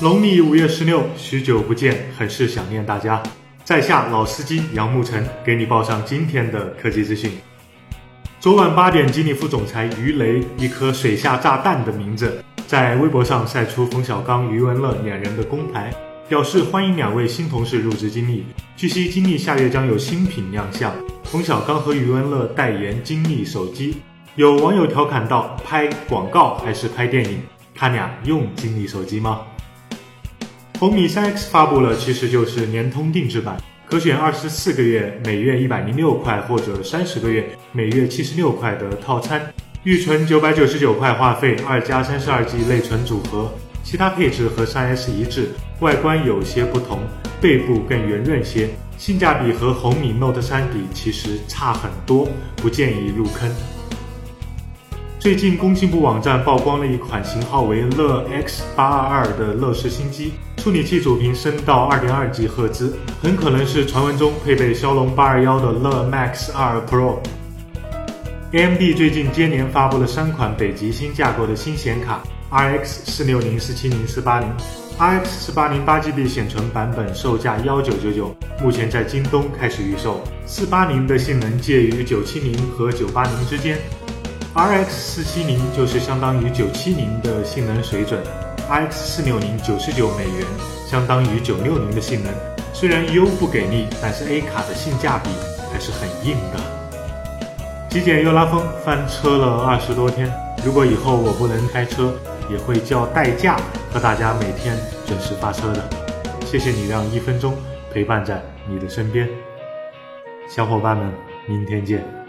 农历五月十六，许久不见，很是想念大家。在下老司机杨沐晨，给你报上今天的科技资讯。昨晚八点，吉尼副总裁于雷，一颗水下炸弹的名字，在微博上晒出冯小刚、余文乐两人的公牌，表示欢迎两位新同事入职金立。据悉，金立下月将有新品亮相，冯小刚和余文乐代言金立手机。有网友调侃道：“拍广告还是拍电影？他俩用金立手机吗？”红米三 X 发布了，其实就是联通定制版，可选二十四个月，每月一百零六块，或者三十个月，每月七十六块的套餐，预存九百九十九块话费，二加三十二 G 内存组合，其他配置和三 S 一致，外观有些不同，背部更圆润些，性价比和红米 Note 三比其实差很多，不建议入坑。最近，工信部网站曝光了一款型号为乐 X 八二二的乐视新机，处理器主频升到二点二 G 赫兹，很可能是传闻中配备骁龙八二幺的乐 Max 二 Pro。AMD 最近接连发布了三款北极星架构的新显卡：RX 四六零、四七零、四八零。RX 四八零八 GB 显存版本售价幺九九九，目前在京东开始预售。四八零的性能介于九七零和九八零之间。RX 四七零就是相当于九七零的性能水准，RX 四六零九十九美元，相当于九六零的性能。虽然 U 不给力，但是 A 卡的性价比还是很硬的。极简又拉风，翻车了二十多天。如果以后我不能开车，也会叫代驾和大家每天准时发车的。谢谢你让一分钟陪伴在你的身边，小伙伴们，明天见。